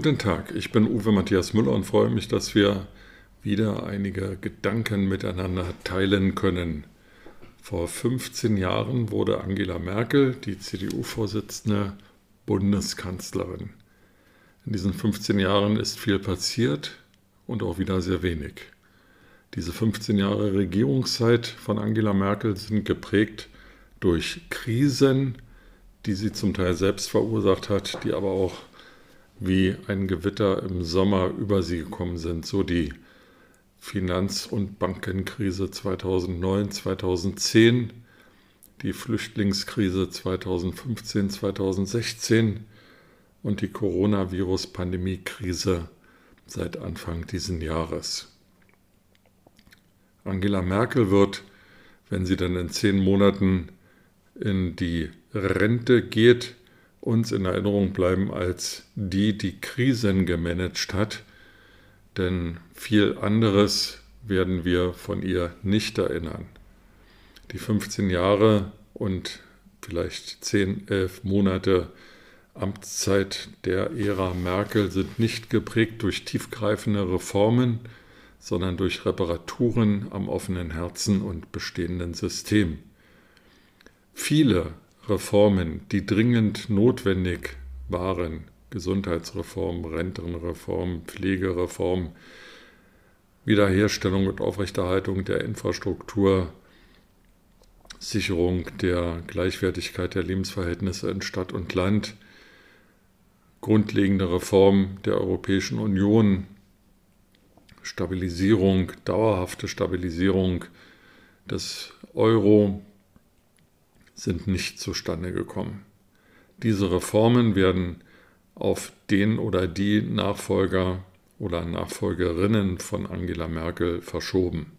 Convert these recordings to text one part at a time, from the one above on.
Guten Tag, ich bin Uwe Matthias Müller und freue mich, dass wir wieder einige Gedanken miteinander teilen können. Vor 15 Jahren wurde Angela Merkel, die CDU-Vorsitzende, Bundeskanzlerin. In diesen 15 Jahren ist viel passiert und auch wieder sehr wenig. Diese 15 Jahre Regierungszeit von Angela Merkel sind geprägt durch Krisen, die sie zum Teil selbst verursacht hat, die aber auch wie ein Gewitter im Sommer über sie gekommen sind, so die Finanz- und Bankenkrise 2009, 2010, die Flüchtlingskrise 2015, 2016 und die Coronavirus-Pandemie-Krise seit Anfang dieses Jahres. Angela Merkel wird, wenn sie dann in zehn Monaten in die Rente geht, uns in Erinnerung bleiben als die, die Krisen gemanagt hat, denn viel anderes werden wir von ihr nicht erinnern. Die 15 Jahre und vielleicht 10, 11 Monate Amtszeit der Ära Merkel sind nicht geprägt durch tiefgreifende Reformen, sondern durch Reparaturen am offenen Herzen und bestehenden System. Viele Reformen, die dringend notwendig waren, Gesundheitsreform, Rentenreform, Pflegereform, Wiederherstellung und Aufrechterhaltung der Infrastruktur, Sicherung der Gleichwertigkeit der Lebensverhältnisse in Stadt und Land, grundlegende Reform der Europäischen Union, Stabilisierung, dauerhafte Stabilisierung des Euro, sind nicht zustande gekommen. Diese Reformen werden auf den oder die Nachfolger oder Nachfolgerinnen von Angela Merkel verschoben.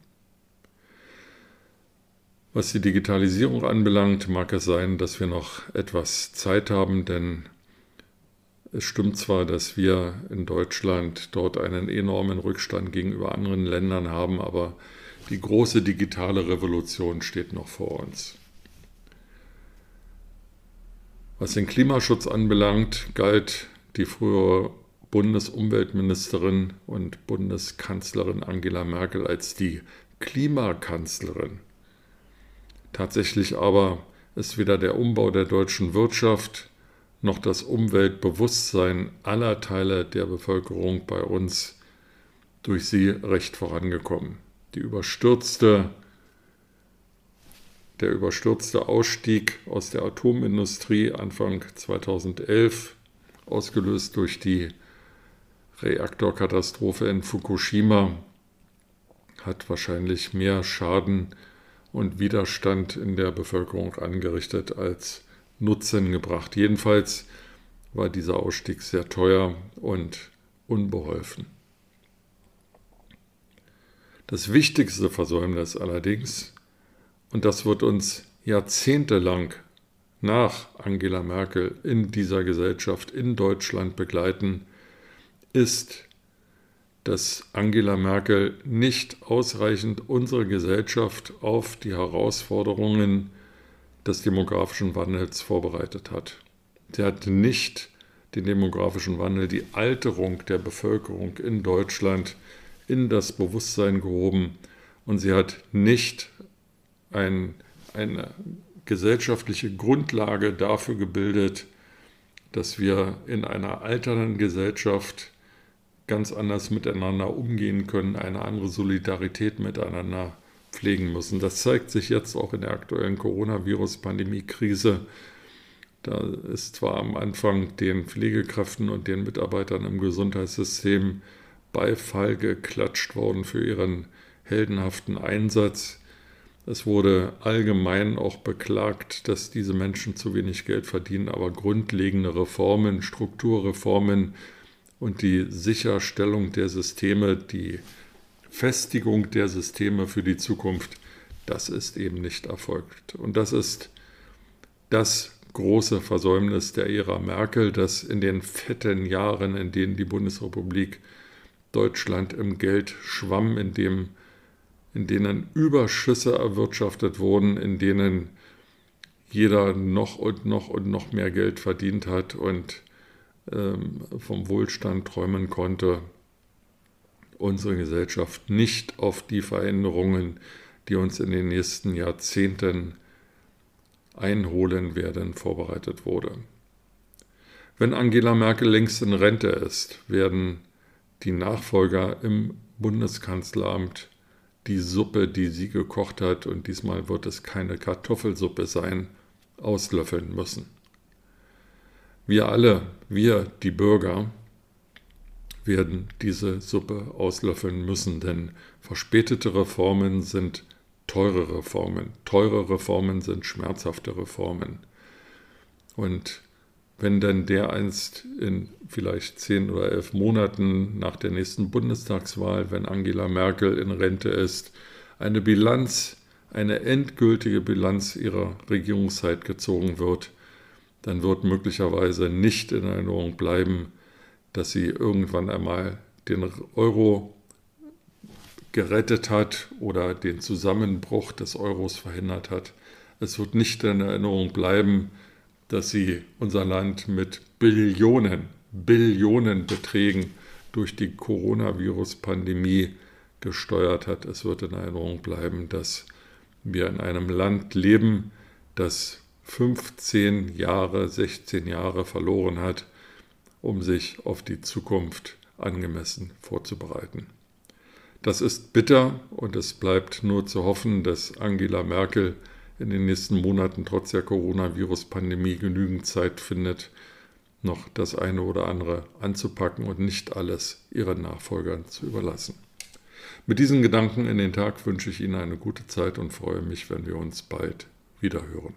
Was die Digitalisierung anbelangt, mag es sein, dass wir noch etwas Zeit haben, denn es stimmt zwar, dass wir in Deutschland dort einen enormen Rückstand gegenüber anderen Ländern haben, aber die große digitale Revolution steht noch vor uns. Was den Klimaschutz anbelangt, galt die frühere Bundesumweltministerin und Bundeskanzlerin Angela Merkel als die Klimakanzlerin. Tatsächlich aber ist weder der Umbau der deutschen Wirtschaft noch das Umweltbewusstsein aller Teile der Bevölkerung bei uns durch sie recht vorangekommen. Die überstürzte der überstürzte Ausstieg aus der Atomindustrie Anfang 2011, ausgelöst durch die Reaktorkatastrophe in Fukushima, hat wahrscheinlich mehr Schaden und Widerstand in der Bevölkerung angerichtet als Nutzen gebracht. Jedenfalls war dieser Ausstieg sehr teuer und unbeholfen. Das wichtigste Versäumnis allerdings und das wird uns jahrzehntelang nach Angela Merkel in dieser Gesellschaft in Deutschland begleiten, ist, dass Angela Merkel nicht ausreichend unsere Gesellschaft auf die Herausforderungen des demografischen Wandels vorbereitet hat. Sie hat nicht den demografischen Wandel, die Alterung der Bevölkerung in Deutschland in das Bewusstsein gehoben und sie hat nicht ein, eine gesellschaftliche Grundlage dafür gebildet, dass wir in einer alternden Gesellschaft ganz anders miteinander umgehen können, eine andere Solidarität miteinander pflegen müssen. Das zeigt sich jetzt auch in der aktuellen Coronavirus-Pandemie-Krise. Da ist zwar am Anfang den Pflegekräften und den Mitarbeitern im Gesundheitssystem Beifall geklatscht worden für ihren heldenhaften Einsatz. Es wurde allgemein auch beklagt, dass diese Menschen zu wenig Geld verdienen, aber grundlegende Reformen, Strukturreformen und die Sicherstellung der Systeme, die Festigung der Systeme für die Zukunft, das ist eben nicht erfolgt. Und das ist das große Versäumnis der Ära Merkel, dass in den fetten Jahren, in denen die Bundesrepublik Deutschland im Geld schwamm, in, dem, in denen Überschüsse erwirtschaftet wurden, in denen jeder noch und noch und noch mehr Geld verdient hat und ähm, vom Wohlstand träumen konnte, unsere Gesellschaft nicht auf die Veränderungen, die uns in den nächsten Jahrzehnten einholen werden, vorbereitet wurde. Wenn Angela Merkel längst in Rente ist, werden die Nachfolger im Bundeskanzleramt die Suppe, die sie gekocht hat, und diesmal wird es keine Kartoffelsuppe sein, auslöffeln müssen. Wir alle, wir die Bürger, werden diese Suppe auslöffeln müssen, denn verspätete Reformen sind teure Reformen. Teure Reformen sind schmerzhafte Reformen. Und wenn dann dereinst in vielleicht zehn oder elf Monaten nach der nächsten Bundestagswahl, wenn Angela Merkel in Rente ist, eine Bilanz, eine endgültige Bilanz ihrer Regierungszeit gezogen wird, dann wird möglicherweise nicht in Erinnerung bleiben, dass sie irgendwann einmal den Euro gerettet hat oder den Zusammenbruch des Euros verhindert hat. Es wird nicht in Erinnerung bleiben, dass sie unser Land mit Billionen, Billionen Beträgen durch die Coronavirus-Pandemie gesteuert hat. Es wird in Erinnerung bleiben, dass wir in einem Land leben, das 15 Jahre, 16 Jahre verloren hat, um sich auf die Zukunft angemessen vorzubereiten. Das ist bitter und es bleibt nur zu hoffen, dass Angela Merkel in den nächsten Monaten trotz der Coronavirus-Pandemie genügend Zeit findet, noch das eine oder andere anzupacken und nicht alles ihren Nachfolgern zu überlassen. Mit diesen Gedanken in den Tag wünsche ich Ihnen eine gute Zeit und freue mich, wenn wir uns bald wiederhören.